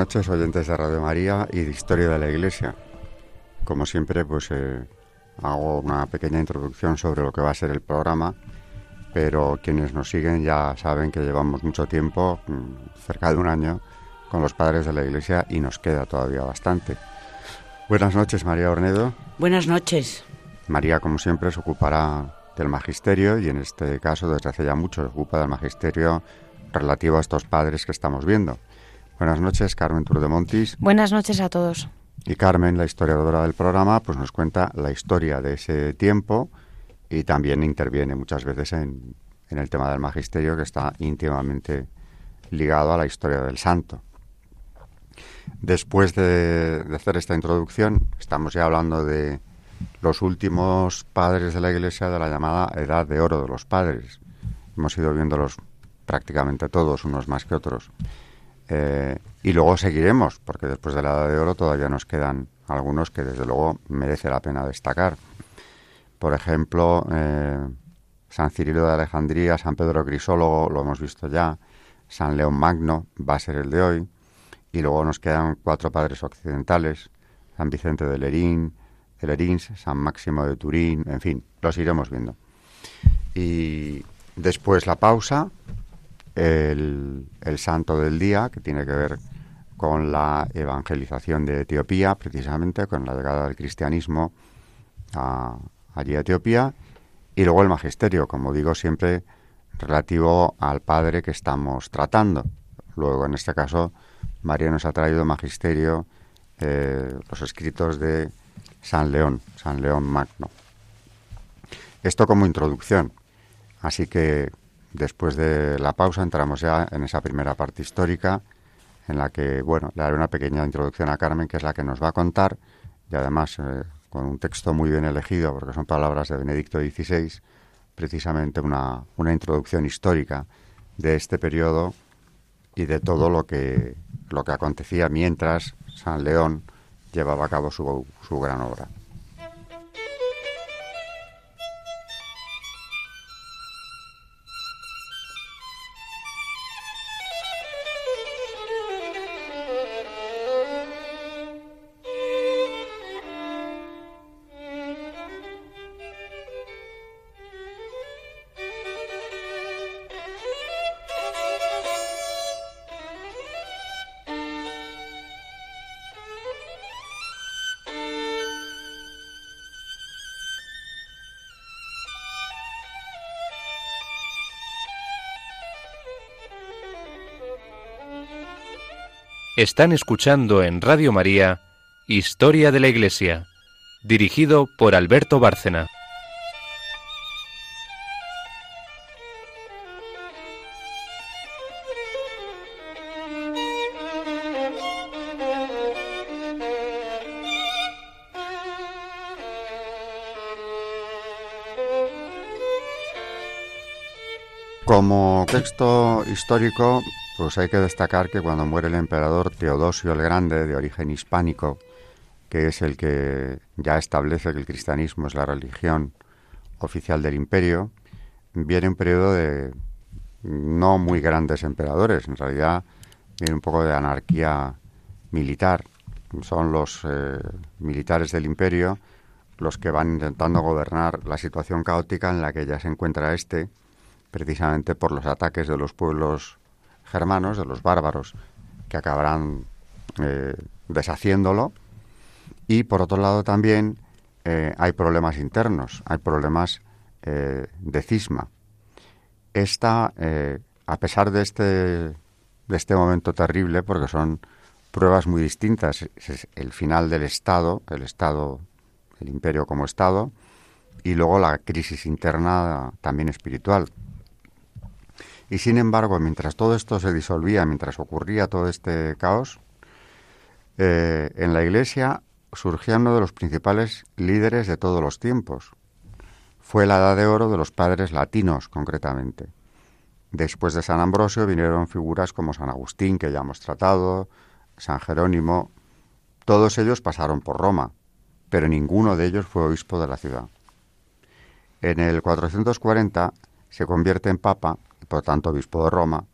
Noches, oyentes de Radio María y de Historia de la Iglesia. Como siempre, pues eh, hago una pequeña introducción sobre lo que va a ser el programa, pero quienes nos siguen ya saben que llevamos mucho tiempo, mm, cerca de un año, con los padres de la Iglesia y nos queda todavía bastante. Buenas noches, María Ornedo. Buenas noches. María, como siempre, se ocupará del magisterio y en este caso, desde hace ya mucho, se ocupa del magisterio relativo a estos padres que estamos viendo. Buenas noches, Carmen Turdemontis. Buenas noches a todos. Y Carmen, la historiadora del programa, pues nos cuenta la historia de ese tiempo y también interviene muchas veces en, el tema del magisterio que está íntimamente ligado a la historia del santo. Después de, de, hacer esta introducción, estamos ya hablando de los últimos padres de la Iglesia de la llamada Edad de Oro de los Padres. Hemos ido viéndolos prácticamente todos, unos más que otros. Eh, y luego seguiremos, porque después de la Edad de Oro todavía nos quedan algunos que desde luego merece la pena destacar. Por ejemplo, eh, San Cirilo de Alejandría, San Pedro Crisólogo, lo hemos visto ya, San León Magno va a ser el de hoy, y luego nos quedan cuatro padres occidentales, San Vicente de Lerín, de Lerins, San Máximo de Turín, en fin, los iremos viendo. Y después la pausa, el, santo del día, que tiene que ver con la evangelización de Etiopía, precisamente con la llegada del cristianismo a, allí a Etiopía, y luego el magisterio, como digo siempre, relativo al padre que estamos tratando. Luego, en este caso, María nos ha traído magisterio, eh, los escritos de San León, San León Magno. Esto como introducción. Así que Después de la pausa entramos ya en esa primera parte histórica en la que, bueno, le haré una pequeña introducción a Carmen, que es la que nos va a contar, y además eh, con un texto muy bien elegido, porque son palabras de Benedicto XVI, precisamente una, una introducción histórica de este periodo y de todo lo que, lo que acontecía mientras San León llevaba a cabo su, su gran obra. Están escuchando en Radio María Historia de la Iglesia, dirigido por Alberto Bárcena. Como texto histórico pues hay que destacar que cuando muere el emperador Teodosio el Grande, de origen hispánico, que es el que ya establece que el cristianismo es la religión oficial del imperio, viene un periodo de no muy grandes emperadores, en realidad viene un poco de anarquía militar. Son los eh, militares del imperio los que van intentando gobernar la situación caótica en la que ya se encuentra este, precisamente por los ataques de los pueblos germanos, de los bárbaros, que acabarán eh, deshaciéndolo. Y por otro lado también eh, hay problemas internos, hay problemas eh, de cisma. Esta a pesar de este, de este momento terrible, porque son pruebas muy distintas, es el final del Estado, el Estado, el imperio como Estado, y luego la crisis interna también espiritual. Y sin embargo, mientras todo esto se disolvía, mientras ocurría todo este caos, eh, en la Iglesia surgía uno de los principales líderes de todos los tiempos. Fue la edad de oro de los padres latinos, concretamente. Después de San Ambrosio vinieron figuras como San Agustín, que ya hemos tratado, San Jerónimo. Todos ellos pasaron por Roma, pero ninguno de ellos fue obispo de la ciudad. En el 440 se convierte en papa, por tanto obispo de Roma,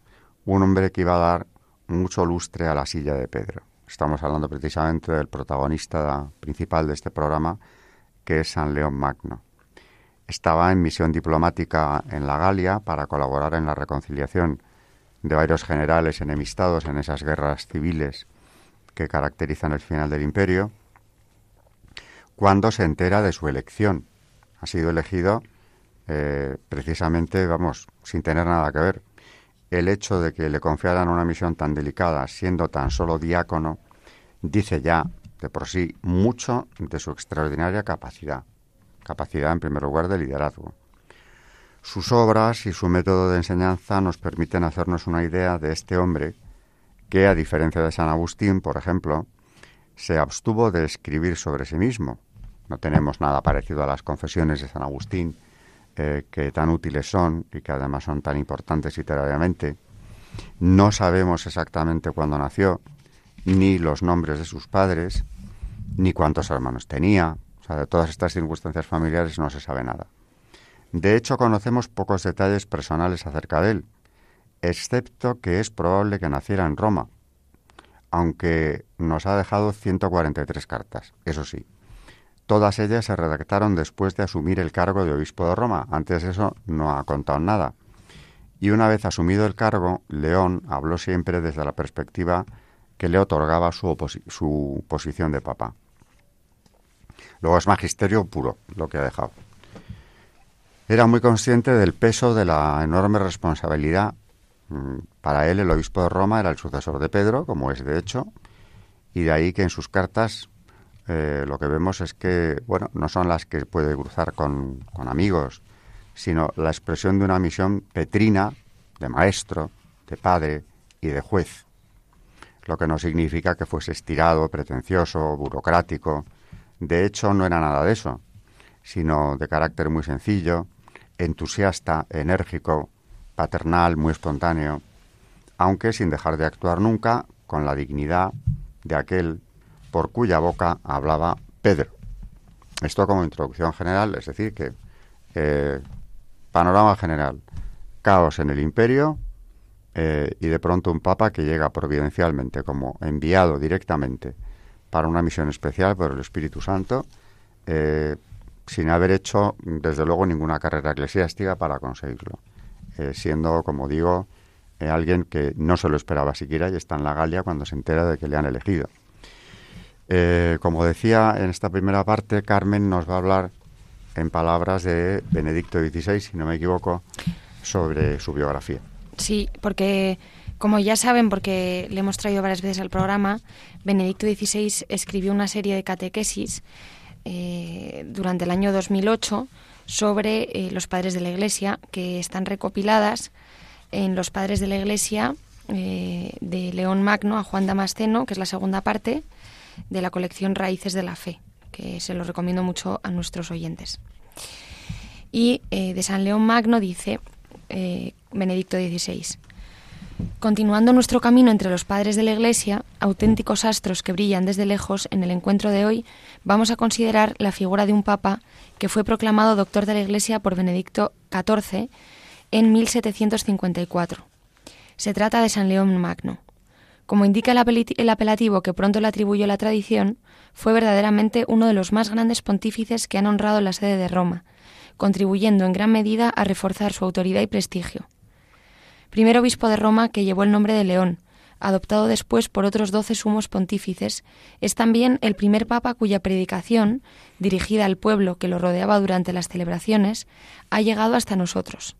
un hombre que iba a dar mucho lustre a la silla de Pedro. Estamos hablando precisamente del protagonista principal de este programa, que es San León Magno. Estaba en misión diplomática en la Galia para colaborar en la reconciliación de varios generales enemistados en esas guerras civiles que caracterizan el final del imperio, cuando se entera de su elección ha sido elegido eh, precisamente, vamos, sin tener nada que ver. El hecho de que le confiaran una misión tan delicada, siendo tan solo diácono, dice ya de por sí mucho de su extraordinaria capacidad. Capacidad, en primer lugar, de liderazgo. Sus obras y su método de enseñanza nos permiten hacernos una idea de este hombre que, a diferencia de San Agustín, por ejemplo, se abstuvo de escribir sobre sí mismo, no tenemos nada parecido a las confesiones de San Agustín, eh, que tan útiles son y que además son tan importantes literariamente. No sabemos exactamente cuándo nació, ni los nombres de sus padres, ni cuántos hermanos tenía. O sea, de todas estas circunstancias familiares no se sabe nada. De hecho, conocemos pocos detalles personales acerca de él, excepto que es probable que naciera en Roma, aunque nos ha dejado 143 cartas, eso sí. Todas ellas se redactaron después de asumir el cargo de obispo de Roma. Antes eso no ha contado nada. Y una vez asumido el cargo, León habló siempre desde la perspectiva que le otorgaba su, su posición de papa. Luego es magisterio puro lo que ha dejado. Era muy consciente del peso de la enorme responsabilidad. Mm, para él el obispo de Roma era el sucesor de Pedro, como es de hecho, y de ahí que en sus cartas eh, lo que vemos es que, bueno, no son las que puede cruzar con, con amigos, sino la expresión de una misión petrina, de maestro, de padre y de juez, lo que no significa que fuese estirado, pretencioso, burocrático. De hecho, no era nada de eso, sino de carácter muy sencillo, entusiasta, enérgico, paternal, muy espontáneo, aunque sin dejar de actuar nunca con la dignidad de aquel por cuya boca hablaba Pedro. Esto como introducción general, es decir, que eh, panorama general, caos en el imperio eh, y de pronto un papa que llega providencialmente como enviado directamente para una misión especial por el Espíritu Santo, eh, sin haber hecho desde luego ninguna carrera eclesiástica para conseguirlo, siendo, como digo, alguien que no se lo esperaba siquiera y está en la Galia cuando se entera de que le han elegido. Eh, como decía en esta primera parte, Carmen nos va a hablar en palabras de Benedicto XVI, si no me equivoco, sobre su biografía. Sí, porque como ya saben, porque le hemos traído varias veces al programa, Benedicto XVI escribió una serie de catequesis eh, durante el año 2008 sobre eh, los padres de la Iglesia, que están recopiladas en Los padres de la Iglesia de León Magno a Juan Damasceno, que es la segunda parte, de la colección Raíces de la Fe, que se lo recomiendo mucho a nuestros oyentes. Y eh, de San León Magno dice eh, Benedicto XVI, Continuando nuestro camino entre los padres de la Iglesia, auténticos astros que brillan desde lejos, en el encuentro de hoy vamos a considerar la figura de un papa que fue proclamado doctor de la Iglesia por Benedicto XIV en 1754. Se trata de San León Magno. Como indica el apelativo que pronto le atribuyó la tradición, fue verdaderamente uno de los más grandes pontífices que han honrado la sede de Roma, contribuyendo en gran medida a reforzar su autoridad y prestigio. Primer obispo de Roma que llevó el nombre de León, adoptado después por otros doce sumos pontífices, es también el primer papa cuya predicación, dirigida al pueblo que lo rodeaba durante las celebraciones, ha llegado hasta nosotros.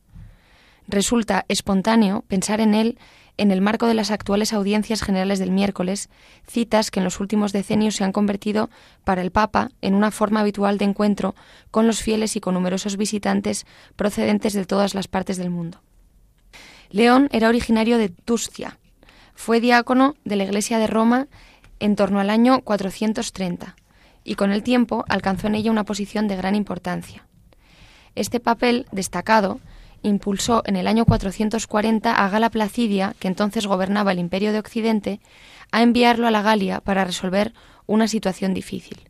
Resulta espontáneo pensar en él en el marco de las actuales audiencias generales del miércoles, citas que en los últimos decenios se han convertido para el Papa en una forma habitual de encuentro con los fieles y con numerosos visitantes procedentes de todas las partes del mundo. León era originario de Tuscia. Fue diácono de la Iglesia de Roma en torno al año 430 y con el tiempo alcanzó en ella una posición de gran importancia. Este papel destacado impulsó en el año 440 a Gala Placidia, que entonces gobernaba el Imperio de Occidente, a enviarlo a la Galia para resolver una situación difícil.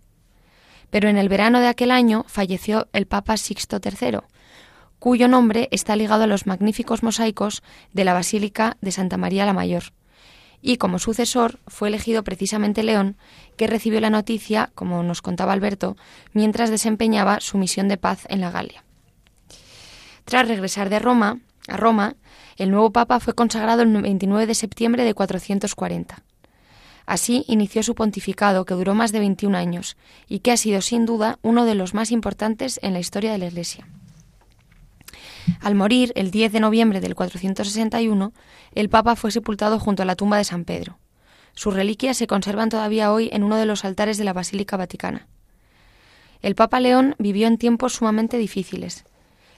Pero en el verano de aquel año falleció el Papa Sixto III, cuyo nombre está ligado a los magníficos mosaicos de la Basílica de Santa María la Mayor. Y como sucesor fue elegido precisamente León, que recibió la noticia, como nos contaba Alberto, mientras desempeñaba su misión de paz en la Galia. Tras regresar de Roma, a Roma, el nuevo papa fue consagrado el 29 de septiembre de 440. Así inició su pontificado, que duró más de 21 años y que ha sido sin duda uno de los más importantes en la historia de la Iglesia. Al morir el 10 de noviembre del 461, el Papa fue sepultado junto a la tumba de San Pedro. Sus reliquias se conservan todavía hoy en uno de los altares de la Basílica Vaticana. El Papa León vivió en tiempos sumamente difíciles.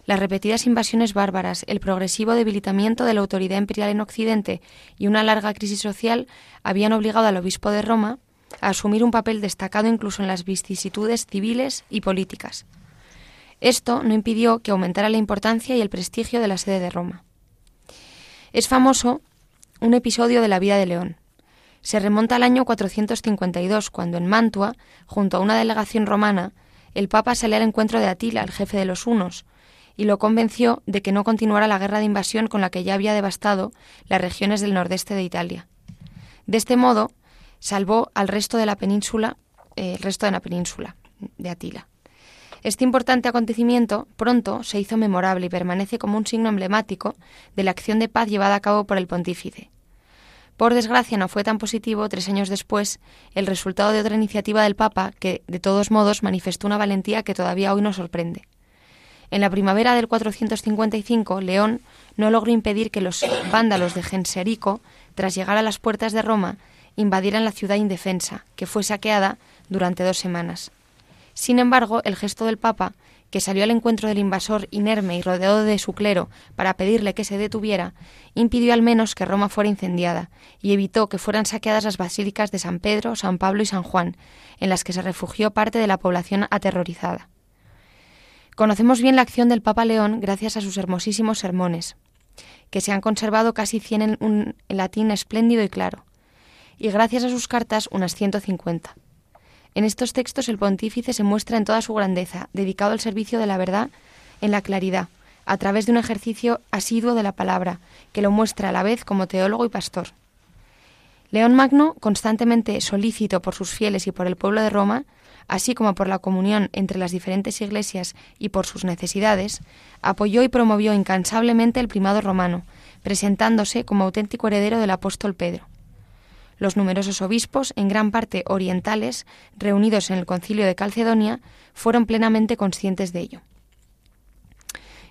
Las repetidas invasiones bárbaras, el progresivo debilitamiento de la autoridad imperial en Occidente y una larga crisis social habían obligado al obispo de Roma a asumir un papel destacado incluso en las vicisitudes civiles y políticas. Esto no impidió que aumentara la importancia y el prestigio de la sede de Roma. Es famoso un episodio de la vida de León. Se remonta al año 452, cuando en Mantua, junto a una delegación romana, el Papa sale al encuentro de Atila, el jefe de los hunos, y lo convenció de que no continuara la guerra de invasión con la que ya había devastado las regiones del nordeste de Italia. De este modo, salvó al resto de la península, eh, el resto de la península de Atila. Este importante acontecimiento pronto se hizo memorable y permanece como un signo emblemático de la acción de paz llevada a cabo por el pontífice. Por desgracia no fue tan positivo tres años después el resultado de otra iniciativa del Papa que, de todos modos, manifestó una valentía que todavía hoy nos sorprende. En la primavera del 455, León no logró impedir que los vándalos de Genserico, tras llegar a las puertas de Roma, invadieran la ciudad indefensa, que fue saqueada durante dos semanas. Sin embargo, el gesto del Papa, que salió al encuentro del invasor inerme y rodeado de su clero para pedirle que se detuviera, impidió al menos que Roma fuera incendiada y evitó que fueran saqueadas las basílicas de San Pedro, San Pablo y San Juan, en las que se refugió parte de la población aterrorizada. Conocemos bien la acción del Papa León gracias a sus hermosísimos sermones, que se han conservado casi 100 en un latín espléndido y claro, y gracias a sus cartas unas 150. En estos textos el pontífice se muestra en toda su grandeza, dedicado al servicio de la verdad en la claridad, a través de un ejercicio asiduo de la palabra, que lo muestra a la vez como teólogo y pastor. León Magno, constantemente solícito por sus fieles y por el pueblo de Roma, así como por la comunión entre las diferentes iglesias y por sus necesidades, apoyó y promovió incansablemente el primado romano, presentándose como auténtico heredero del apóstol Pedro. Los numerosos obispos, en gran parte orientales, reunidos en el concilio de Calcedonia, fueron plenamente conscientes de ello.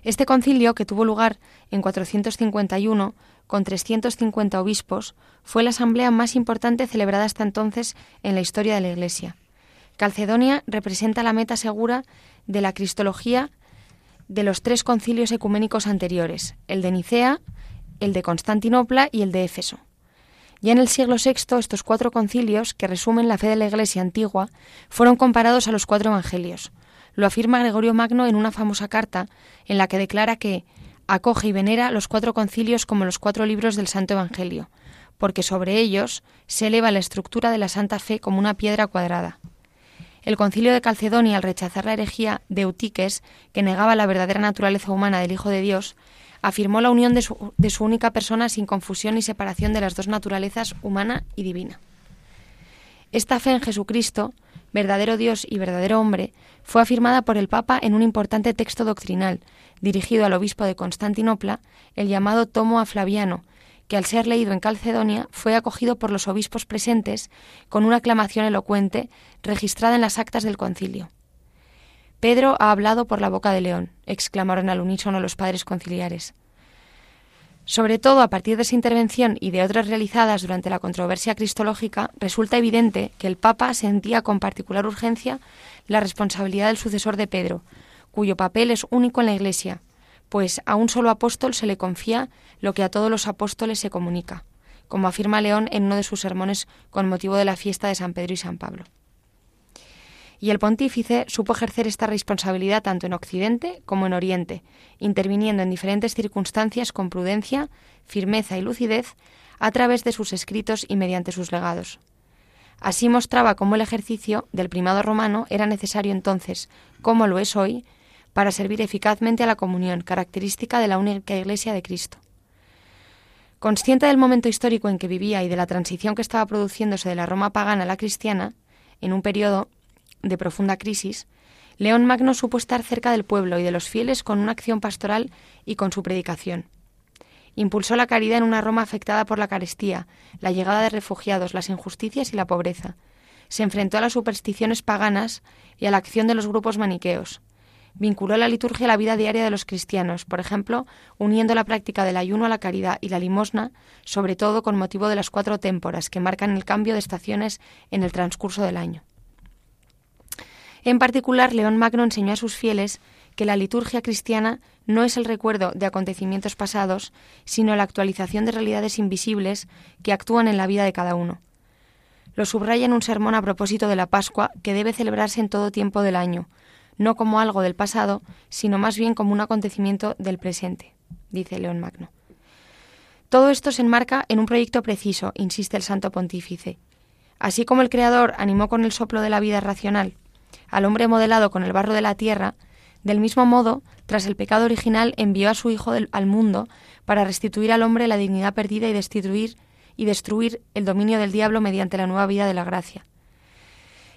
Este concilio, que tuvo lugar en 451, con 350 obispos, fue la asamblea más importante celebrada hasta entonces en la historia de la Iglesia. Calcedonia representa la meta segura de la cristología de los tres concilios ecuménicos anteriores, el de Nicea, el de Constantinopla y el de Éfeso. Ya en el siglo VI, estos cuatro concilios, que resumen la fe de la Iglesia antigua, fueron comparados a los cuatro evangelios. Lo afirma Gregorio Magno en una famosa carta en la que declara que acoge y venera los cuatro concilios como los cuatro libros del Santo Evangelio, porque sobre ellos se eleva la estructura de la Santa Fe como una piedra cuadrada. El concilio de Calcedonia, al rechazar la herejía de Eutiques, que negaba la verdadera naturaleza humana del Hijo de Dios, afirmó la unión de su, de su única persona sin confusión y separación de las dos naturalezas humana y divina. Esta fe en Jesucristo, verdadero Dios y verdadero hombre, fue afirmada por el Papa en un importante texto doctrinal, dirigido al obispo de Constantinopla, el llamado Tomo a Flaviano, que al ser leído en Calcedonia fue acogido por los obispos presentes con una aclamación elocuente registrada en las actas del concilio. Pedro ha hablado por la boca de león, exclamaron al unísono los padres conciliares. Sobre todo a partir de esa intervención y de otras realizadas durante la controversia cristológica, resulta evidente que el Papa sentía con particular urgencia la responsabilidad del sucesor de Pedro, cuyo papel es único en la Iglesia, pues a un solo apóstol se le confía lo que a todos los apóstoles se comunica, como afirma León en uno de sus sermones con motivo de la fiesta de San Pedro y San Pablo y el pontífice supo ejercer esta responsabilidad tanto en Occidente como en Oriente, interviniendo en diferentes circunstancias con prudencia, firmeza y lucidez a través de sus escritos y mediante sus legados. Así mostraba cómo el ejercicio del primado romano era necesario entonces, como lo es hoy, para servir eficazmente a la comunión, característica de la única Iglesia de Cristo. Consciente del momento histórico en que vivía y de la transición que estaba produciéndose de la Roma pagana a la cristiana, en un periodo de profunda crisis, León Magno supo estar cerca del pueblo y de los fieles con una acción pastoral y con su predicación. Impulsó la caridad en una Roma afectada por la carestía, la llegada de refugiados, las injusticias y la pobreza. Se enfrentó a las supersticiones paganas y a la acción de los grupos maniqueos. Vinculó la liturgia a la vida diaria de los cristianos, por ejemplo, uniendo la práctica del ayuno a la caridad y la limosna, sobre todo con motivo de las cuatro témporas que marcan el cambio de estaciones en el transcurso del año. En particular, León Magno enseñó a sus fieles que la liturgia cristiana no es el recuerdo de acontecimientos pasados, sino la actualización de realidades invisibles que actúan en la vida de cada uno. Lo subraya en un sermón a propósito de la Pascua que debe celebrarse en todo tiempo del año, no como algo del pasado, sino más bien como un acontecimiento del presente, dice León Magno. Todo esto se enmarca en un proyecto preciso, insiste el Santo Pontífice. Así como el Creador animó con el soplo de la vida racional al hombre modelado con el barro de la tierra, del mismo modo, tras el pecado original, envió a su Hijo al mundo para restituir al hombre la dignidad perdida y destituir y destruir el dominio del diablo mediante la nueva vida de la gracia.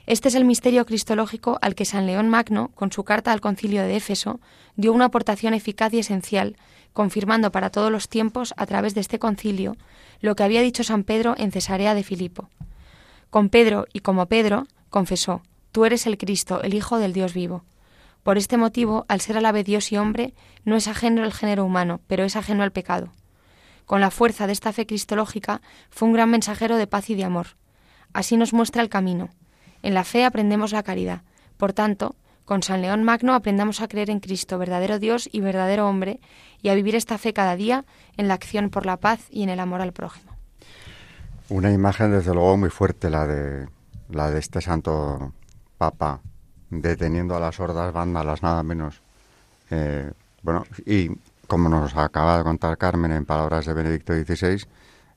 Este es el misterio cristológico al que San León Magno, con su carta al concilio de Éfeso, dio una aportación eficaz y esencial, confirmando para todos los tiempos, a través de este concilio, lo que había dicho San Pedro en Cesarea de Filipo. Con Pedro y como Pedro, confesó, Tú eres el Cristo, el Hijo del Dios vivo. Por este motivo, al ser a Dios y hombre, no es ajeno al género humano, pero es ajeno al pecado. Con la fuerza de esta fe cristológica, fue un gran mensajero de paz y de amor. Así nos muestra el camino. En la fe aprendemos la caridad. Por tanto, con San León Magno aprendamos a creer en Cristo, verdadero Dios y verdadero hombre, y a vivir esta fe cada día en la acción por la paz y en el amor al prójimo. Una imagen, desde luego, muy fuerte, la de, la de este santo Papa deteniendo a las hordas vándalas, nada menos. Eh, bueno, y como nos acaba de contar Carmen en palabras de Benedicto XVI,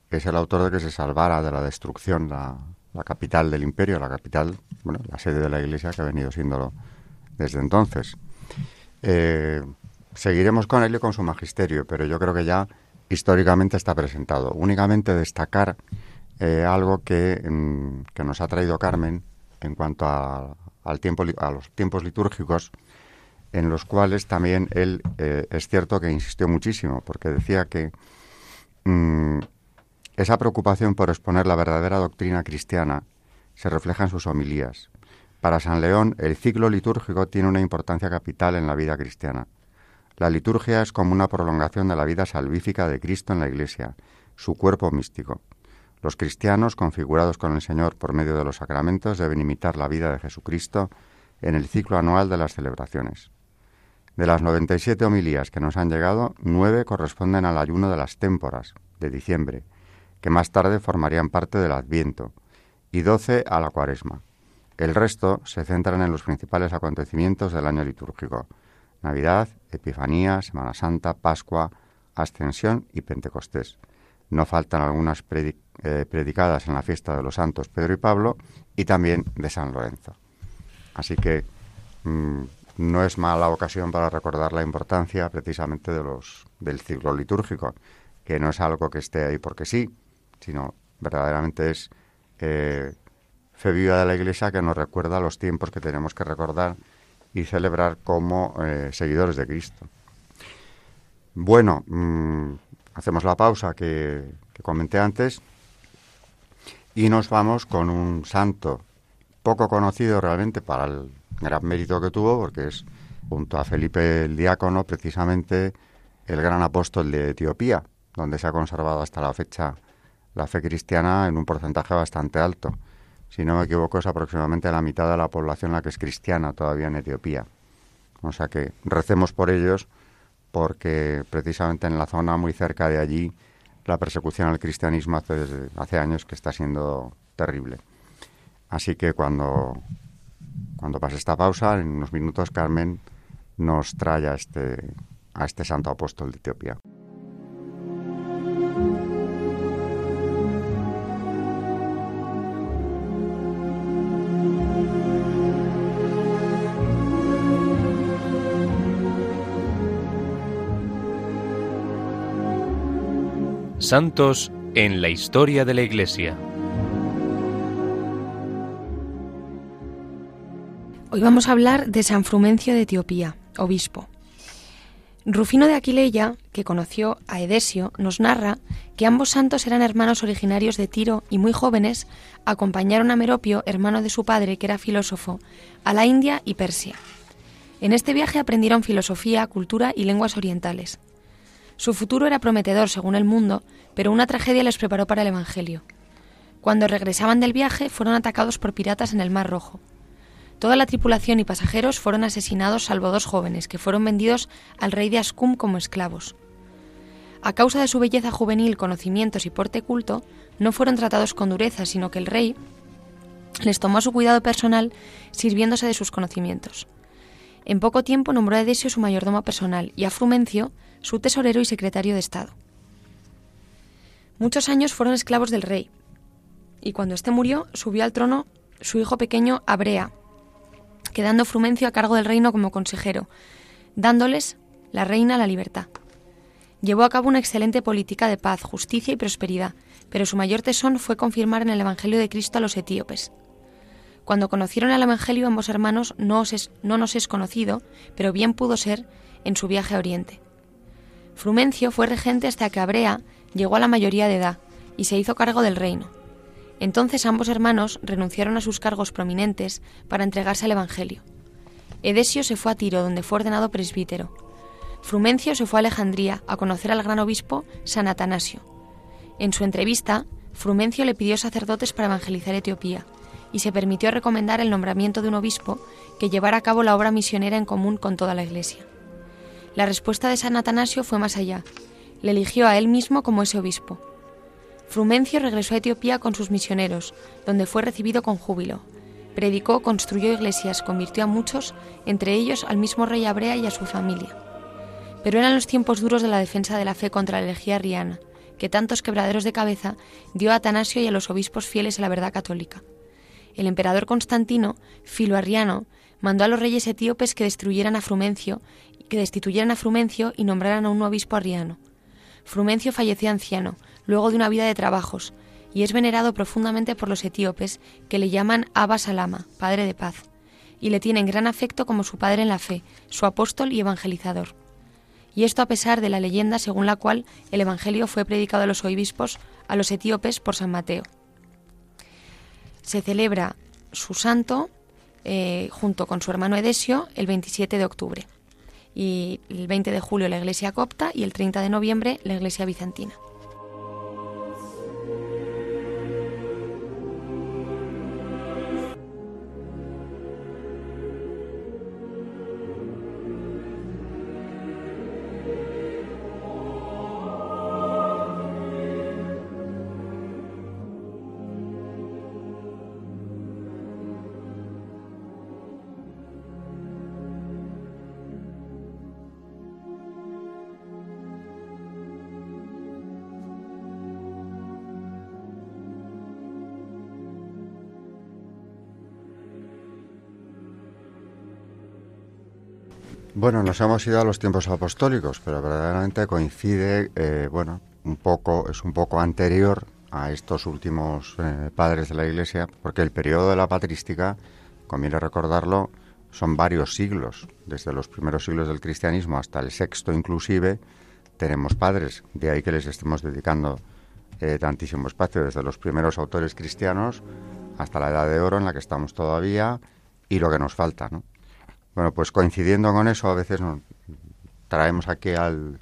es el autor de que se salvara de la destrucción la, capital del imperio, la capital, bueno, la sede de la Iglesia que ha venido siéndolo desde entonces. Eh, seguiremos con él y con su magisterio, pero yo creo que ya históricamente está presentado. Únicamente destacar eh, algo que, mm, que nos ha traído Carmen en cuanto a, al tiempo, a los tiempos litúrgicos, en los cuales también él eh, es cierto que insistió muchísimo, porque decía que mm, esa preocupación por exponer la verdadera doctrina cristiana se refleja en sus homilías. Para San León, el ciclo litúrgico tiene una importancia capital en la vida cristiana. La liturgia es como una prolongación de la vida salvífica de Cristo en la Iglesia, su cuerpo místico. Los cristianos, configurados con el Señor por medio de los sacramentos, deben imitar la vida de Jesucristo en el ciclo anual de las celebraciones. De las 97 homilías que nos han llegado, nueve corresponden al ayuno de las témporas, de diciembre, que más tarde formarían parte del Adviento, y doce a la Cuaresma. El resto se centran en los principales acontecimientos del año litúrgico, Navidad, Epifanía, Semana Santa, Pascua, Ascensión y Pentecostés. No faltan algunas eh, predicadas en la fiesta de los santos Pedro y Pablo y también de San Lorenzo. Así que mm, no es mala ocasión para recordar la importancia precisamente de los, del ciclo litúrgico, que no es algo que esté ahí porque sí, sino verdaderamente es eh, fe viva de la Iglesia que nos recuerda los tiempos que tenemos que recordar y celebrar como eh, seguidores de Cristo. Bueno, mm, hacemos la pausa que, comenté antes y nos vamos con un santo poco conocido realmente para el gran mérito que tuvo, porque es junto a Felipe el Diácono precisamente el gran apóstol de Etiopía, donde se ha conservado hasta la fecha la fe cristiana en un porcentaje bastante alto. Si no me equivoco, es aproximadamente la mitad de la población la que es cristiana todavía en Etiopía. O sea que recemos por ellos porque precisamente en la zona muy cerca de allí la persecución al cristianismo hace, hace años que está siendo terrible. Así que cuando, cuando pase esta pausa, en unos minutos, Carmen nos trae a este, a este santo apóstol de Etiopía. Santos en la historia de la Iglesia. Hoy vamos a hablar de San Frumencio de Etiopía, obispo. Rufino de Aquileia, que conoció a Edesio, nos narra que ambos santos eran hermanos originarios de Tiro y muy jóvenes acompañaron a Meropio, hermano de su padre, que era filósofo, a la India y Persia. En este viaje aprendieron filosofía, cultura y lenguas orientales. Su futuro era prometedor según el mundo, pero una tragedia les preparó para el Evangelio. Cuando regresaban del viaje fueron atacados por piratas en el Mar Rojo. Toda la tripulación y pasajeros fueron asesinados salvo dos jóvenes, que fueron vendidos al rey de Ascum como esclavos. A causa de su belleza juvenil, conocimientos y porte culto, no fueron tratados con dureza, sino que el rey les tomó su cuidado personal sirviéndose de sus conocimientos. En poco tiempo nombró a Edesio su mayordomo personal y a Frumencio su tesorero y secretario de Estado. Muchos años fueron esclavos del rey, y cuando éste murió subió al trono su hijo pequeño Abrea, quedando Frumencio a cargo del reino como consejero, dándoles la reina la libertad. Llevó a cabo una excelente política de paz, justicia y prosperidad, pero su mayor tesón fue confirmar en el Evangelio de Cristo a los etíopes. Cuando conocieron el Evangelio ambos hermanos no, no nos es conocido, pero bien pudo ser en su viaje a Oriente. Frumencio fue regente hasta que Abrea llegó a la mayoría de edad y se hizo cargo del reino. Entonces ambos hermanos renunciaron a sus cargos prominentes para entregarse al Evangelio. Edesio se fue a Tiro, donde fue ordenado presbítero. Frumencio se fue a Alejandría a conocer al gran obispo San Atanasio. En su entrevista, Frumencio le pidió sacerdotes para evangelizar Etiopía y se permitió recomendar el nombramiento de un obispo que llevara a cabo la obra misionera en común con toda la Iglesia. La respuesta de San Atanasio fue más allá. Le eligió a él mismo como ese obispo. Frumencio regresó a Etiopía con sus misioneros, donde fue recibido con júbilo. Predicó, construyó iglesias, convirtió a muchos, entre ellos al mismo rey Abrea y a su familia. Pero eran los tiempos duros de la defensa de la fe contra la herejía riana, que tantos quebraderos de cabeza dio a Atanasio y a los obispos fieles a la verdad católica. El emperador Constantino, filoarriano, mandó a los reyes etíopes que destruyeran a Frumencio que destituyeran a Frumencio y nombraran a un obispo arriano. Frumencio falleció anciano, luego de una vida de trabajos, y es venerado profundamente por los etíopes, que le llaman Abba Salama, Padre de Paz, y le tienen gran afecto como su padre en la fe, su apóstol y evangelizador. Y esto a pesar de la leyenda según la cual el Evangelio fue predicado a los obispos, a los etíopes, por San Mateo. Se celebra su santo eh, junto con su hermano Edesio el 27 de octubre y el 20 de julio la iglesia copta y el 30 de noviembre la iglesia bizantina. Bueno, nos hemos ido a los tiempos apostólicos, pero verdaderamente coincide, eh, bueno, un poco, es un poco anterior a estos últimos eh, padres de la Iglesia, porque el periodo de la patrística, conviene recordarlo, son varios siglos, desde los primeros siglos del cristianismo hasta el sexto inclusive, tenemos padres, de ahí que les estemos dedicando eh, tantísimo espacio, desde los primeros autores cristianos hasta la Edad de Oro en la que estamos todavía y lo que nos falta, ¿no? Bueno, pues coincidiendo con eso, a veces nos traemos aquí al,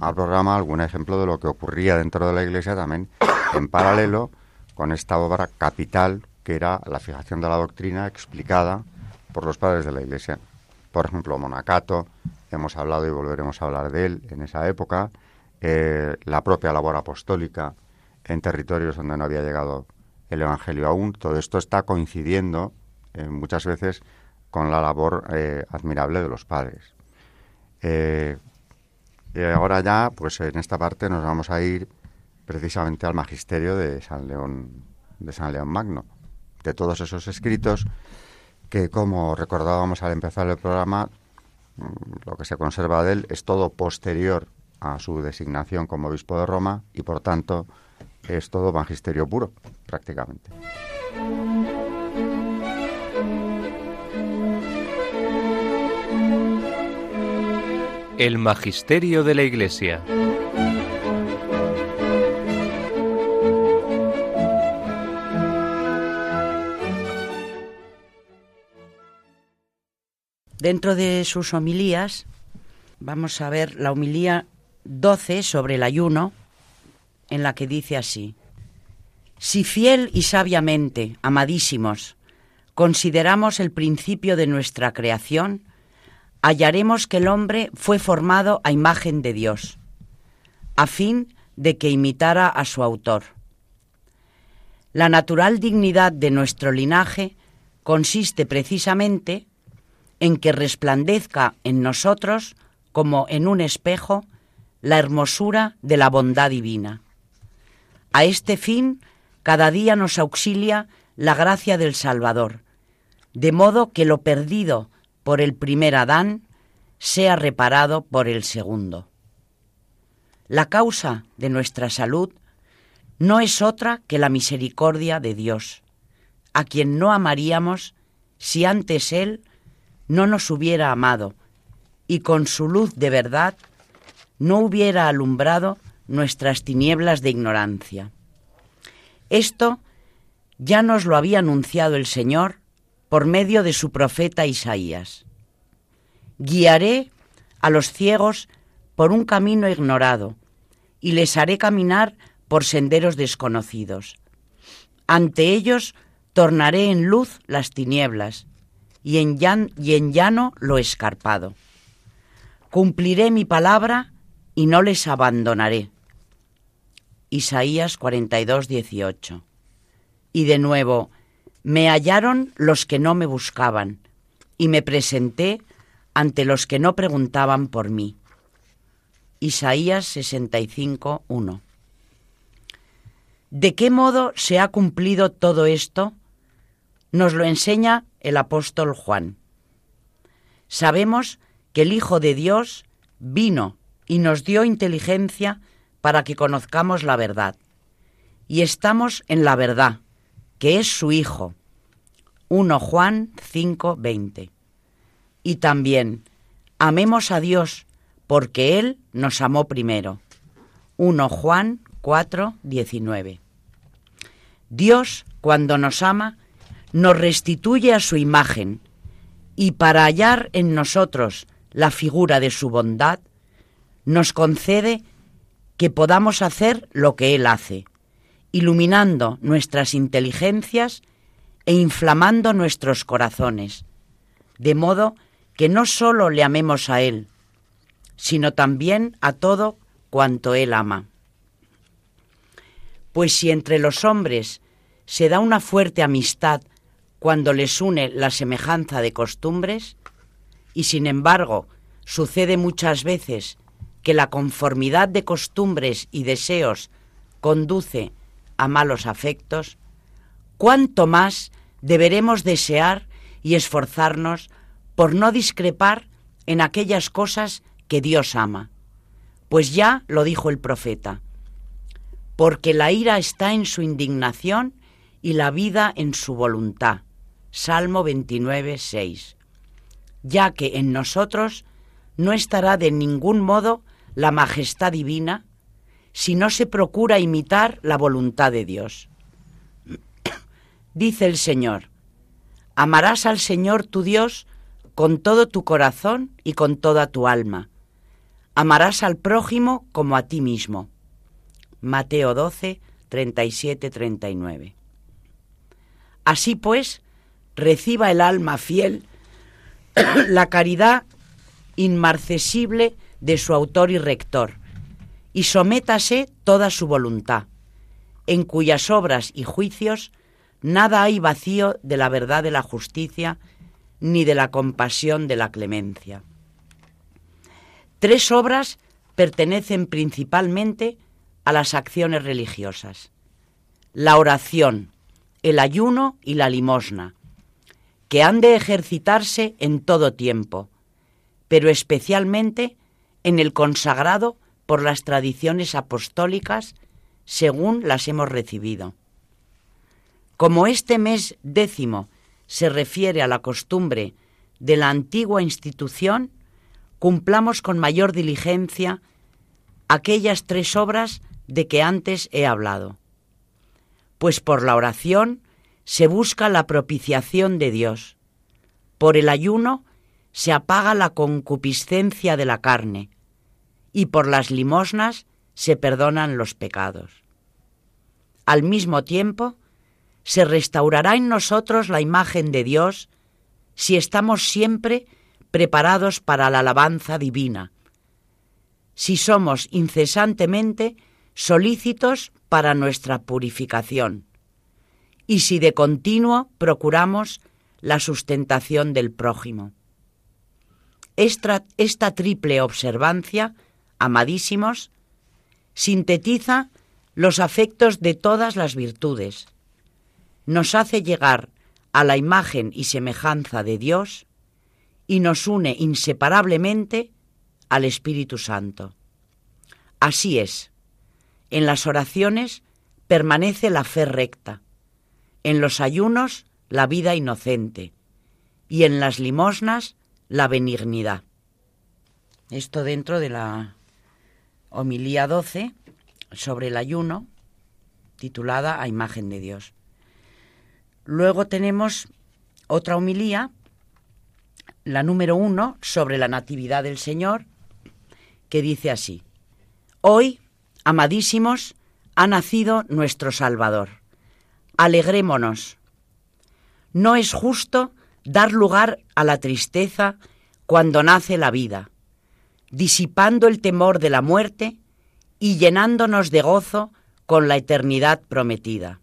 al programa algún ejemplo de lo que ocurría dentro de la Iglesia también en paralelo con esta obra capital que era la fijación de la doctrina explicada por los padres de la Iglesia. Por ejemplo, Monacato, hemos hablado y volveremos a hablar de él en esa época, eh, la propia labor apostólica en territorios donde no había llegado el Evangelio aún. Todo esto está coincidiendo eh, muchas veces con la labor eh, admirable de los padres. y ahora ya, pues en esta parte nos vamos a ir precisamente al magisterio de San León, de San León Magno, de todos esos escritos que, como recordábamos al empezar el programa, mm, lo que se conserva de él es todo posterior a su designación como obispo de Roma y, por tanto, es todo magisterio puro, prácticamente. El magisterio de la Iglesia. Dentro de sus homilías vamos a ver la homilía 12 sobre el ayuno, en la que dice así, Si fiel y sabiamente, amadísimos, consideramos el principio de nuestra creación, hallaremos que el hombre fue formado a imagen de Dios, a fin de que imitara a su autor. La natural dignidad de nuestro linaje consiste precisamente en que resplandezca en nosotros, como en un espejo, la hermosura de la bondad divina. A este fin, cada día nos auxilia la gracia del Salvador, de modo que lo perdido por el primer Adán sea reparado por el segundo. La causa de nuestra salud no es otra que la misericordia de Dios, a quien no amaríamos si antes Él no nos hubiera amado y con su luz de verdad no hubiera alumbrado nuestras tinieblas de ignorancia. Esto ya nos lo había anunciado el Señor por medio de su profeta Isaías. Guiaré a los ciegos por un camino ignorado y les haré caminar por senderos desconocidos. Ante ellos tornaré en luz las tinieblas y en, llano lo escarpado. Cumpliré mi palabra y no les abandonaré. Isaías 42, 18. Y de nuevo, me hallaron los que no me buscaban, y me presenté ante los que no preguntaban por mí. Isaías 65, 1. ¿De qué modo se ha cumplido todo esto? Nos lo enseña el apóstol Juan. Sabemos que el Hijo de Dios vino y nos dio inteligencia para que conozcamos la verdad. Y estamos en la verdad, que es su Hijo. 1 Juan 5:20. Y también, amemos a Dios, porque Él nos amó primero. 1 Juan 4:19. Dios, cuando nos ama, nos restituye a su imagen y para hallar en nosotros la figura de su bondad, nos concede que podamos hacer lo que Él hace, iluminando nuestras inteligencias e inflamando nuestros corazones, de modo que no sólo le amemos a Él, sino también a todo cuanto Él ama. Pues si entre los hombres se da una fuerte amistad cuando les une la semejanza de costumbres y sin embargo sucede muchas veces que la conformidad de costumbres y deseos conduce a malos afectos, cuánto más deberemos desear y esforzarnos por no discrepar en aquellas cosas que Dios ama. Pues ya lo dijo el profeta, porque la ira está en su indignación y la vida en su voluntad. Salmo 29, 6. Ya que en nosotros no estará de ningún modo la majestad divina si no se procura imitar la voluntad de Dios. Dice el Señor, amarás al Señor tu Dios con todo tu corazón y con toda tu alma. amarás al prójimo como a ti mismo. Mateo 12, 37, 39. Así pues, reciba el alma fiel la caridad inmarcesible de su autor y rector, y sométase toda su voluntad, en cuyas obras y juicios nada hay vacío de la verdad de la justicia ni de la compasión de la clemencia. Tres obras pertenecen principalmente a las acciones religiosas. La oración, el ayuno y la limosna, que han de ejercitarse en todo tiempo, pero especialmente en el consagrado por las tradiciones apostólicas según las hemos recibido. Como este mes décimo se refiere a la costumbre de la antigua institución, cumplamos con mayor diligencia aquellas tres obras de que antes he hablado. Pues por la oración se busca la propiciación de Dios, por el ayuno se apaga la concupiscencia de la carne, y por las limosnas se perdonan los pecados. Al mismo tiempo, se restaurará en nosotros la imagen de Dios si estamos siempre preparados para la alabanza divina, si somos incesantemente solícitos para nuestra purificación y si de continuo procuramos la sustentación del prójimo. Esta, esta triple observancia, amadísimos, sintetiza los afectos de todas las virtudes, nos hace llegar a la imagen y semejanza de Dios y nos une inseparablemente al Espíritu Santo. Así es, en las oraciones permanece la fe recta, en los ayunos la vida inocente y en las limosnas la benignidad. Esto dentro de la homilía 12 sobre el ayuno, titulada A imagen de Dios. Luego tenemos otra homilía, la número uno, sobre la Natividad del Señor, que dice así, Hoy, amadísimos, ha nacido nuestro Salvador. Alegrémonos. No es justo dar lugar a la tristeza cuando nace la vida, disipando el temor de la muerte y llenándonos de gozo con la eternidad prometida.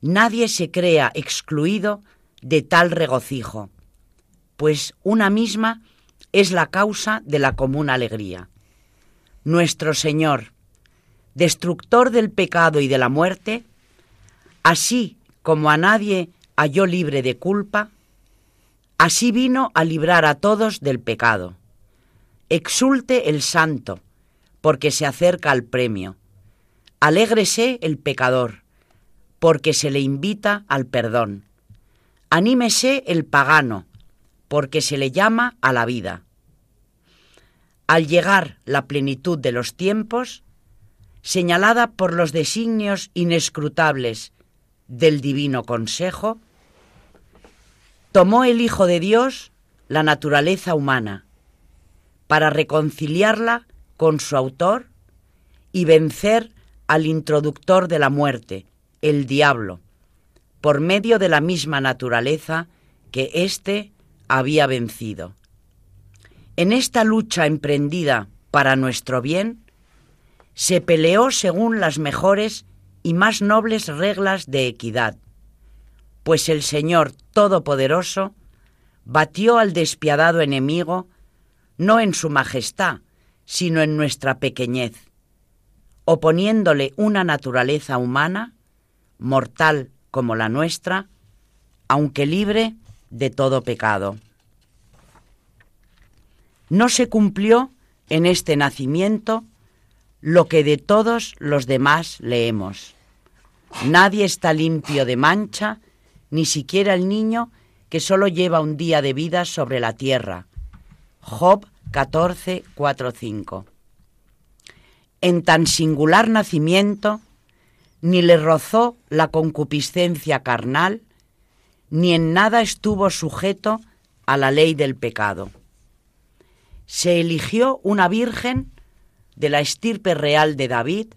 Nadie se crea excluido de tal regocijo, pues una misma es la causa de la común alegría. Nuestro Señor, destructor del pecado y de la muerte, así como a nadie halló libre de culpa, así vino a librar a todos del pecado. Exulte el santo, porque se acerca al premio. Alégrese el pecador, porque se le invita al perdón. Anímese el pagano, porque se le llama a la vida. Al llegar la plenitud de los tiempos, señalada por los designios inescrutables del divino consejo, tomó el Hijo de Dios la naturaleza humana para reconciliarla con su autor y vencer al introductor de la muerte, el diablo, por medio de la misma naturaleza que éste había vencido. En esta lucha emprendida para nuestro bien, se peleó según las mejores y más nobles reglas de equidad, pues el Señor Todopoderoso batió al despiadado enemigo no en su majestad, sino en nuestra pequeñez, oponiéndole una naturaleza humana mortal como la nuestra, aunque libre de todo pecado. No se cumplió en este nacimiento lo que de todos los demás leemos. Nadie está limpio de mancha, ni siquiera el niño que solo lleva un día de vida sobre la tierra. Job 14, 4, 5. En tan singular nacimiento, ni le rozó la concupiscencia carnal, ni en nada estuvo sujeto a la ley del pecado. se eligió una virgen de la estirpe real de David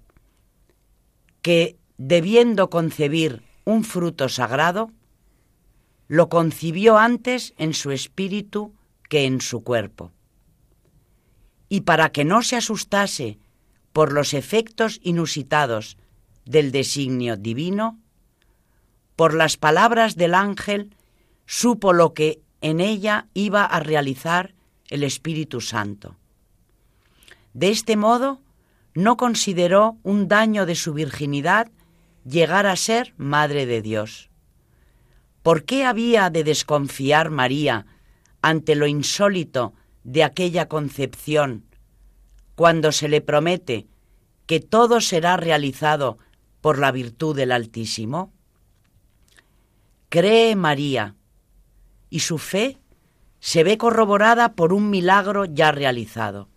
que, debiendo concebir un fruto sagrado, lo concibió antes en su espíritu que en su cuerpo. Y para que no se asustase por los efectos inusitados del designio divino, por las palabras del ángel supo lo que en ella iba a realizar el Espíritu Santo. De este modo, no consideró un daño de su virginidad llegar a ser Madre de Dios. ¿Por qué había de desconfiar María ante lo insólito de aquella concepción cuando se le promete que todo será realizado por la virtud del Altísimo? Cree María y su fe se ve corroborada por un milagro ya realizado.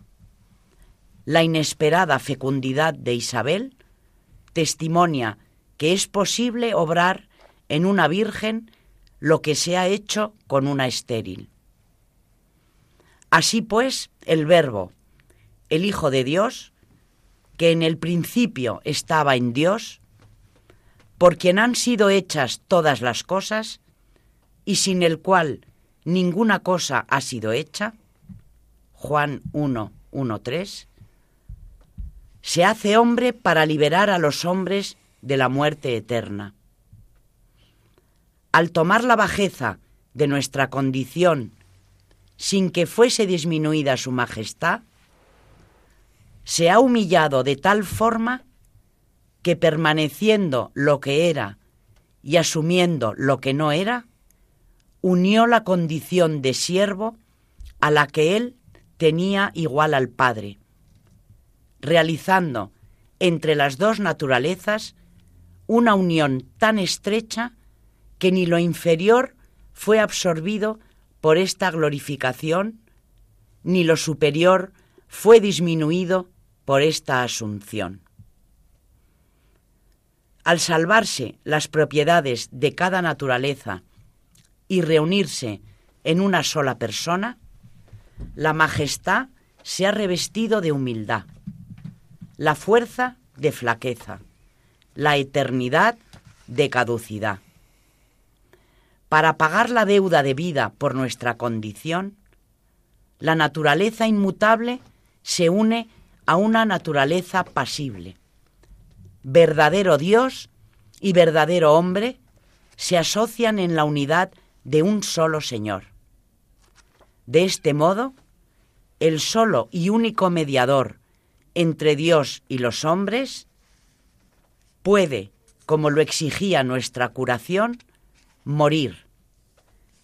La inesperada fecundidad de Isabel testimonia que es posible obrar en una virgen lo que se ha hecho con una estéril. Así pues, el Verbo, el Hijo de Dios, que en el principio estaba en Dios, por quien han sido hechas todas las cosas, y sin el cual ninguna cosa ha sido hecha, Juan 1, 1, 3, se hace hombre para liberar a los hombres de la muerte eterna. Al tomar la bajeza de nuestra condición sin que fuese disminuida su majestad, se ha humillado de tal forma que permaneciendo lo que era y asumiendo lo que no era, unió la condición de siervo a la que él tenía igual al Padre, realizando entre las dos naturalezas una unión tan estrecha que ni lo inferior fue absorbido por esta glorificación, ni lo superior fue disminuido por esta asunción. Al salvarse las propiedades de cada naturaleza y reunirse en una sola persona, la majestad se ha revestido de humildad, la fuerza de flaqueza, la eternidad de caducidad. Para pagar la deuda de vida por nuestra condición, la naturaleza inmutable se une a una naturaleza pasible. Verdadero Dios y verdadero hombre se asocian en la unidad de un solo Señor. De este modo, el solo y único mediador entre Dios y los hombres puede, como lo exigía nuestra curación, morir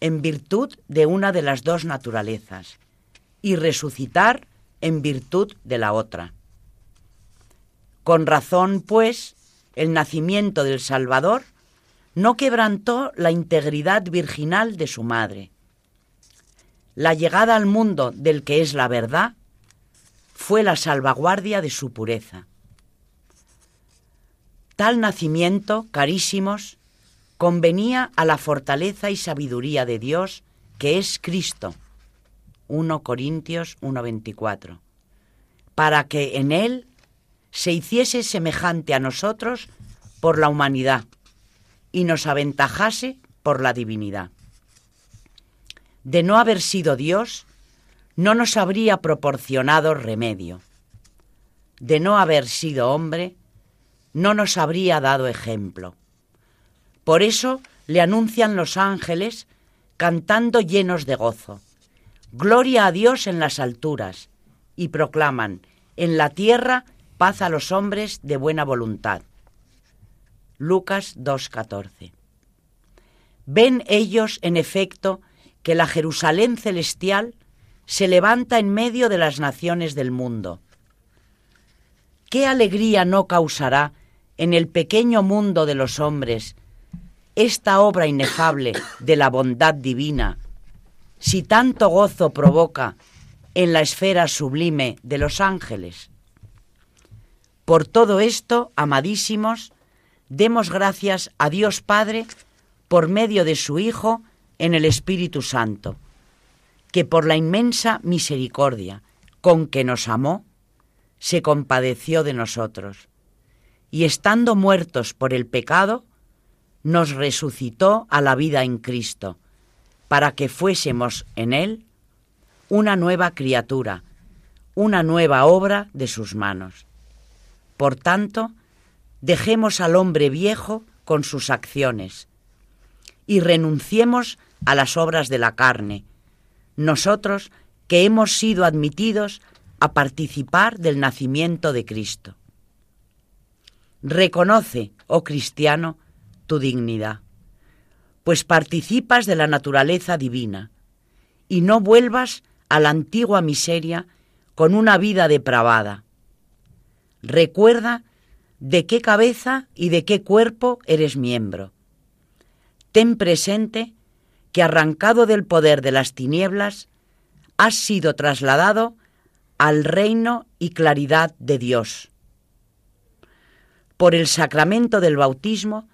en virtud de una de las dos naturalezas y resucitar en virtud de la otra. Con razón, pues, el nacimiento del Salvador no quebrantó la integridad virginal de su madre. La llegada al mundo del que es la verdad fue la salvaguardia de su pureza. Tal nacimiento, carísimos, convenía a la fortaleza y sabiduría de Dios que es Cristo. 1 Corintios 1:24. Para que en él se hiciese semejante a nosotros por la humanidad y nos aventajase por la divinidad. De no haber sido Dios, no nos habría proporcionado remedio. De no haber sido hombre, no nos habría dado ejemplo. Por eso le anuncian los ángeles cantando llenos de gozo. Gloria a Dios en las alturas y proclaman, en la tierra paz a los hombres de buena voluntad. Lucas 2.14. Ven ellos, en efecto, que la Jerusalén celestial se levanta en medio de las naciones del mundo. ¿Qué alegría no causará en el pequeño mundo de los hombres esta obra inefable de la bondad divina, si tanto gozo provoca en la esfera sublime de los ángeles? Por todo esto, amadísimos, demos gracias a Dios Padre por medio de su Hijo en el Espíritu Santo, que por la inmensa misericordia con que nos amó, se compadeció de nosotros, y estando muertos por el pecado, nos resucitó a la vida en Cristo, para que fuésemos en Él una nueva criatura, una nueva obra de sus manos. Por tanto, dejemos al hombre viejo con sus acciones y renunciemos a las obras de la carne, nosotros que hemos sido admitidos a participar del nacimiento de Cristo. Reconoce, oh cristiano, tu dignidad, pues participas de la naturaleza divina, y no vuelvas a la antigua miseria con una vida depravada. Recuerda de qué cabeza y de qué cuerpo eres miembro. Ten presente que arrancado del poder de las tinieblas, has sido trasladado al reino y claridad de Dios. Por el sacramento del bautismo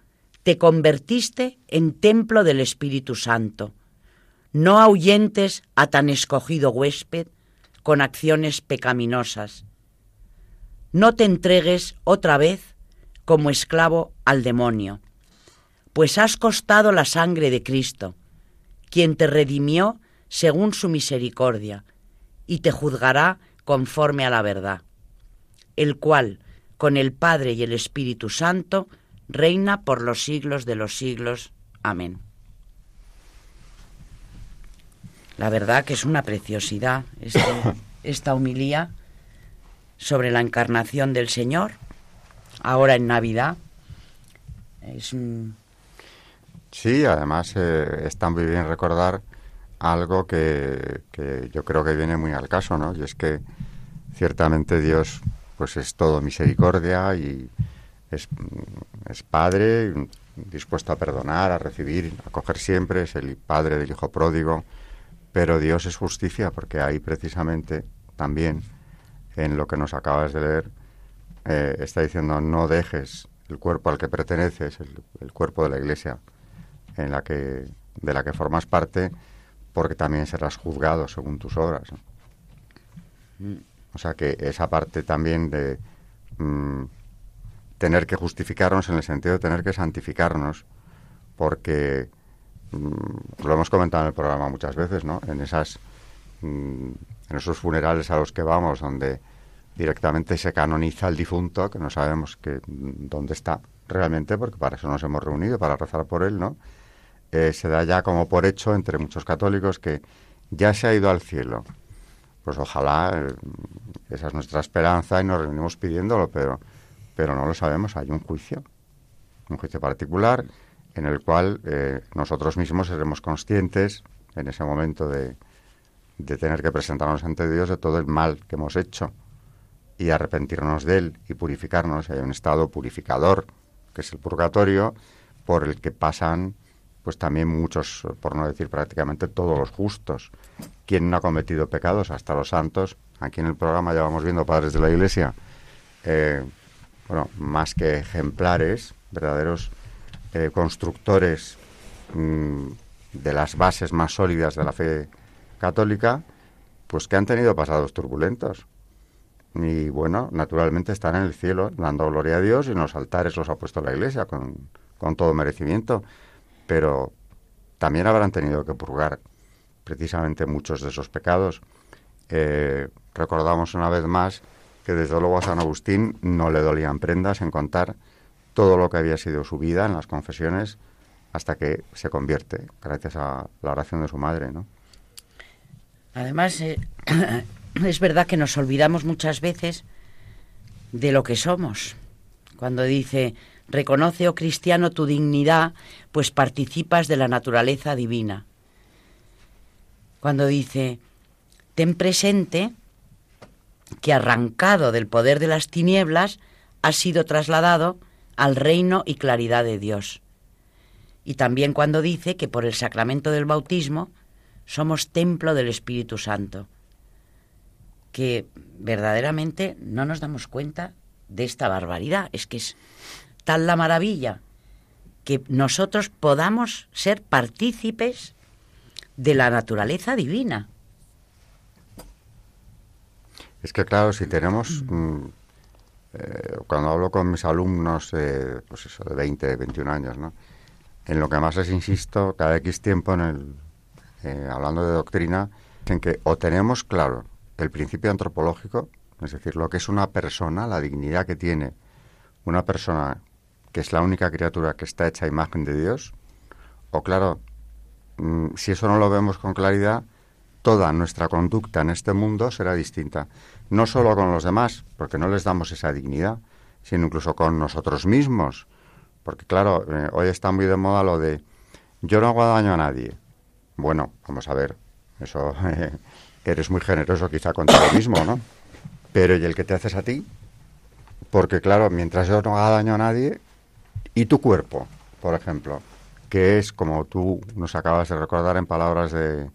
te convertiste en templo del Espíritu Santo. No ahuyentes a tan escogido huésped con acciones pecaminosas. No te entregues otra vez como esclavo al demonio, pues has costado la sangre de Cristo, quien te redimió según su misericordia, y te juzgará conforme a la verdad, el cual, con el Padre y el Espíritu Santo, reina por los siglos de los siglos. Amén. La verdad que es una preciosidad este, esta humilía sobre la encarnación del Señor, ahora en Navidad. Es Sí, además eh, está muy bien recordar algo que, que, yo creo que viene muy al caso, ¿no? Y es que ciertamente Dios pues es todo misericordia y es, es Padre dispuesto a perdonar, a recibir, a coger siempre, es el Padre del Hijo pródigo, pero Dios es justicia porque ahí precisamente también en lo que nos acabas de leer eh, está diciendo no dejes el cuerpo al que perteneces, el, el cuerpo de la Iglesia en la que de la que formas parte porque también serás juzgado según tus obras. O sea que esa parte también de mm, tener que justificarnos en el sentido de tener que santificarnos, porque mm, lo hemos comentado en el programa muchas veces, ¿no? En esas mm, en esos funerales a los que vamos, donde directamente se canoniza el difunto, que no sabemos que dónde está realmente, porque para eso nos hemos reunido, para rezar por él, ¿no? Eh, se da ya como por hecho entre muchos católicos que ya se ha ido al cielo. Pues ojalá, eh, esa es nuestra esperanza y nos reunimos pidiéndolo, pero, pero no lo sabemos. Hay un juicio, un juicio particular en el cual eh, nosotros mismos seremos conscientes en ese momento de, de tener que presentarnos ante Dios de todo el mal que hemos hecho y arrepentirnos de él y purificarnos. Hay un estado purificador, que es el purgatorio, por el que pasan pues también muchos, por no decir prácticamente todos los justos. ¿Quién no ha cometido pecados? Hasta los santos. Aquí en el programa ya vamos viendo padres de la Iglesia, eh, bueno, más que ejemplares, verdaderos eh, constructores mm, de las bases más sólidas de la fe católica, pues que han tenido pasados turbulentos. Y bueno, naturalmente están en el cielo dando gloria a Dios y en los altares los ha puesto la Iglesia con, con todo merecimiento pero también habrán tenido que purgar precisamente muchos de esos pecados. Eh, recordamos una vez más que desde luego a San Agustín no le dolían prendas en contar todo lo que había sido su vida en las confesiones hasta que se convierte, gracias a la oración de su madre, ¿no? Además, eh, es verdad que nos olvidamos muchas veces de lo que somos. Cuando dice, Reconoce, oh cristiano, tu dignidad, pues participas de la naturaleza divina. Cuando dice, ten presente que arrancado del poder de las tinieblas, has sido trasladado al reino y claridad de Dios. Y también cuando dice que por el sacramento del bautismo somos templo del Espíritu Santo, que verdaderamente no nos damos cuenta de esta barbaridad. Es que es tal la maravilla que nosotros podamos ser partícipes de la naturaleza divina. Es que claro, si tenemos, mm, eh, cuando hablo con mis alumnos, eh, pues eso, de 20, 21 años, ¿no? En lo que más les insisto, cada X tiempo, en el, eh, hablando de doctrina, en que o tenemos claro el principio antropológico, es decir, lo que es una persona, la dignidad que tiene una persona que es la única criatura que está hecha a imagen de Dios, o claro, mm, si eso no lo vemos con claridad, toda nuestra conducta en este mundo será distinta. No solo con los demás, porque no les damos esa dignidad, sino incluso con nosotros mismos. Porque claro, eh, hoy está muy de moda lo de yo no hago daño a nadie. Bueno, vamos a ver, eso eres muy generoso quizá contigo mismo, ¿no? Pero ¿y el que te haces a ti? Porque claro, mientras yo no haga daño a nadie, y tu cuerpo, por ejemplo, que es como tú nos acabas de recordar en palabras de,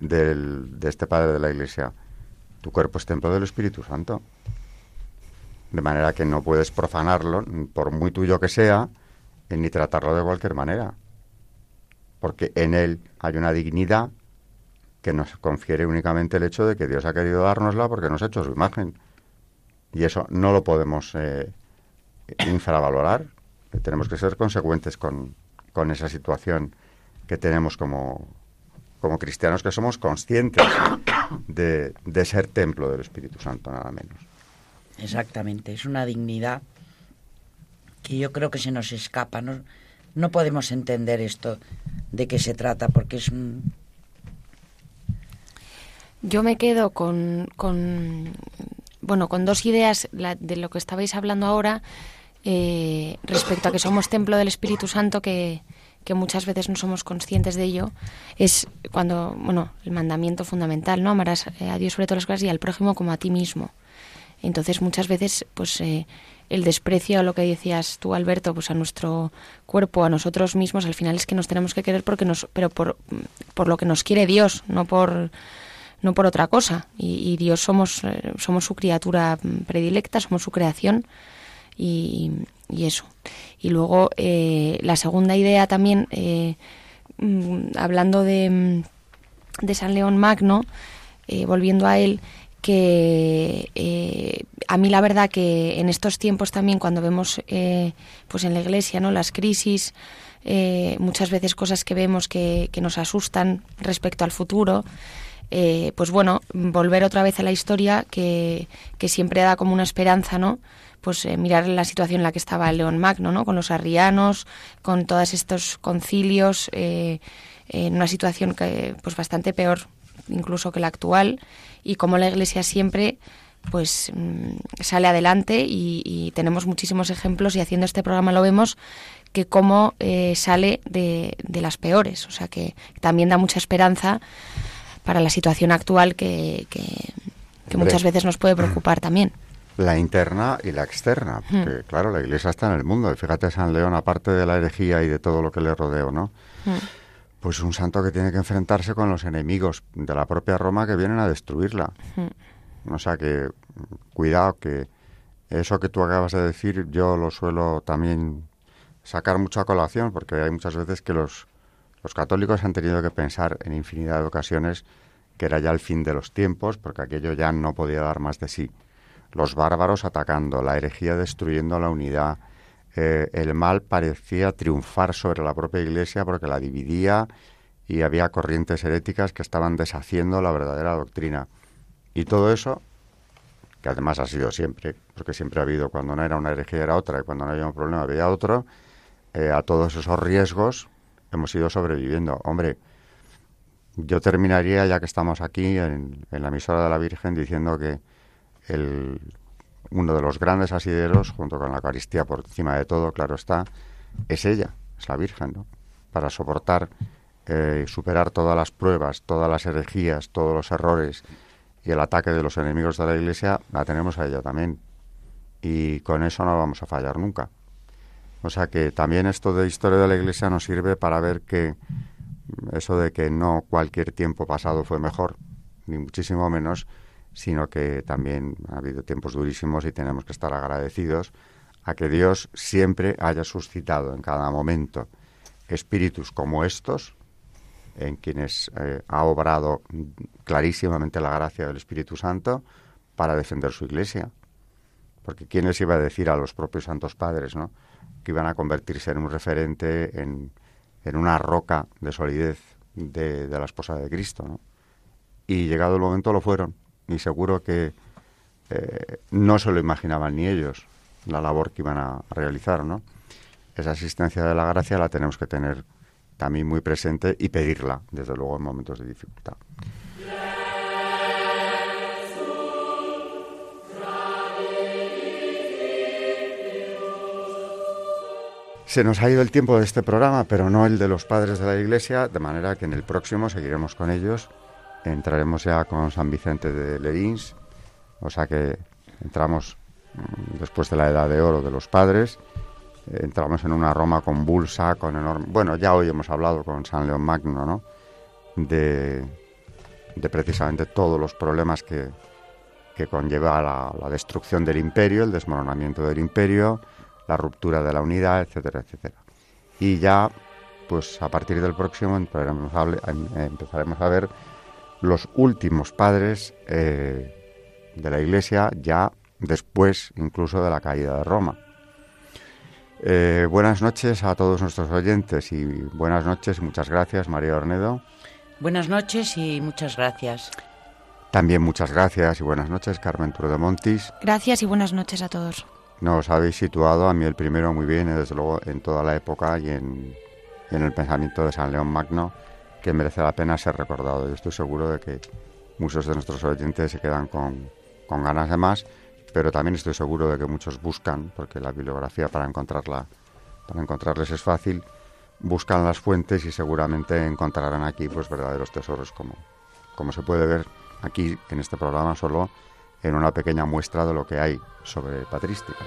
de este padre de la iglesia, tu cuerpo es templo del Espíritu Santo. De manera que no puedes profanarlo, por muy tuyo que sea, ni tratarlo de cualquier manera. Porque en él hay una dignidad que nos confiere únicamente el hecho de que Dios ha querido dárnosla porque nos ha hecho su imagen. Y eso no lo podemos eh, infravalorar. Tenemos que ser consecuentes con, con esa situación que tenemos como, como cristianos, que somos conscientes de, de ser templo del Espíritu Santo, nada menos. Exactamente, es una dignidad que yo creo que se nos escapa. No, no podemos entender esto de qué se trata, porque es un, yo me quedo con, con bueno, con dos ideas de lo que estabais hablando ahora eh, respecto a que somos templo del Espíritu Santo, que, que muchas veces no somos conscientes de ello, es cuando, bueno, el mandamiento fundamental, ¿no? Amarás eh, a Dios sobre todas las cosas y al prójimo como a ti mismo. Entonces, muchas veces, pues, eh, el desprecio, lo que decías tú, Alberto, pues a nuestro cuerpo, a nosotros mismos, al final es que nos tenemos que querer porque nos, pero por, por lo que nos quiere Dios, no por no por otra cosa. Y, Dios somos, eh, somos su criatura predilecta, somos su creación y, eso. Y luego eh, la segunda idea también, eh, mm, hablando de, de, San León Magno, volviendo a él, que a mí la verdad que en estos tiempos también cuando vemos pues en la iglesia no las crisis muchas veces cosas que vemos que, que nos asustan respecto al futuro eh, pues bueno, volver otra vez a la historia que, siempre da como una esperanza, ¿no? Pues eh, mirar la situación en la que estaba el León Magno, ¿no? Con los arrianos, con todos estos concilios, eh, en una situación que, pues bastante peor incluso que la actual, y como la Iglesia siempre pues mm, sale adelante y, tenemos muchísimos ejemplos y haciendo este programa lo vemos que cómo sale de, de, las peores, o sea que también da mucha esperanza para la situación actual que, que, muchas veces nos puede preocupar también. La interna y la externa, hmm. porque claro, la iglesia está en el mundo. Y fíjate, San León, aparte de la herejía y de todo lo que le rodeó, ¿no? Hmm. Pues un santo que tiene que enfrentarse con los enemigos de la propia Roma que vienen a destruirla. Hmm. O sea que, cuidado, que eso que tú acabas de decir, yo lo suelo también sacar mucho a colación, porque hay muchas veces que los los católicos han tenido que pensar en infinidad de ocasiones que era ya el fin de los tiempos, porque aquello ya no podía dar más de sí. Los bárbaros atacando, la herejía destruyendo la unidad, eh, el mal parecía triunfar sobre la propia Iglesia porque la dividía y había corrientes heréticas que estaban deshaciendo la verdadera doctrina. Y todo eso, que además ha sido siempre, porque siempre ha habido, cuando no era una herejía era otra y cuando no había un problema había otro, eh, a todos esos riesgos hemos ido sobreviviendo. Hombre, yo terminaría, ya que estamos aquí en, la emisora de la Virgen, diciendo que uno de los grandes asideros, junto con la Eucaristía por encima de todo, claro está, es ella, es la Virgen, ¿no? Para soportar eh, superar todas las pruebas, todas las herejías, todos los errores y el ataque de los enemigos de la Iglesia, la tenemos a ella también. Y con eso no vamos a fallar nunca. O sea que también esto de historia de la Iglesia nos sirve para ver que eso de que no cualquier tiempo pasado fue mejor, ni muchísimo menos, sino que también ha habido tiempos durísimos y tenemos que estar agradecidos a que Dios siempre haya suscitado en cada momento espíritus como estos, en quienes eh, ha obrado clarísimamente la gracia del Espíritu Santo, para defender su iglesia. Porque ¿quién les iba a decir a los propios santos padres, ¿no? que iban a convertirse en un referente, en, una roca de solidez de, de, la esposa de Cristo? ¿no? Y llegado el momento lo fueron. Y seguro que eh, no se lo imaginaban ni ellos la labor que iban a realizar, ¿no? Esa asistencia de la gracia la tenemos que tener también muy presente y pedirla, desde luego, en momentos de dificultad. Se nos ha ido el tiempo de este programa, pero no el de los padres de la Iglesia, de manera que en el próximo seguiremos con ellos. Entraremos ya con San Vicente de Lerins, o sea que entramos mm, después de la edad de oro de los padres, entramos en una Roma convulsa, con enorme... Bueno, ya hoy hemos hablado con San León Magno, ¿no? De, de precisamente todos los problemas que, que conlleva la, destrucción del imperio, el desmoronamiento del imperio, la ruptura de la unidad, etcétera, etcétera. Y ya, pues a partir del próximo empezaremos a, empezaremos a ver los últimos padres eh, de la Iglesia ya después incluso de la caída de Roma. Eh, buenas noches a todos nuestros oyentes y buenas noches y muchas gracias María Ornedo. Buenas noches y muchas gracias. También muchas gracias y buenas noches Carmen de Montis. Gracias y buenas noches a todos. Nos habéis situado a mí el primero muy bien, y desde luego en toda la época y en, y en el pensamiento de San León Magno, que merece la pena ser recordado. Yo estoy seguro de que muchos de nuestros oyentes se quedan con, con ganas de más, pero también estoy seguro de que muchos buscan, porque la bibliografía para encontrarla, para encontrarles es fácil, buscan las fuentes y seguramente encontrarán aquí pues verdaderos tesoros como, como se puede ver aquí en este programa solo en una pequeña muestra de lo que hay sobre patrística.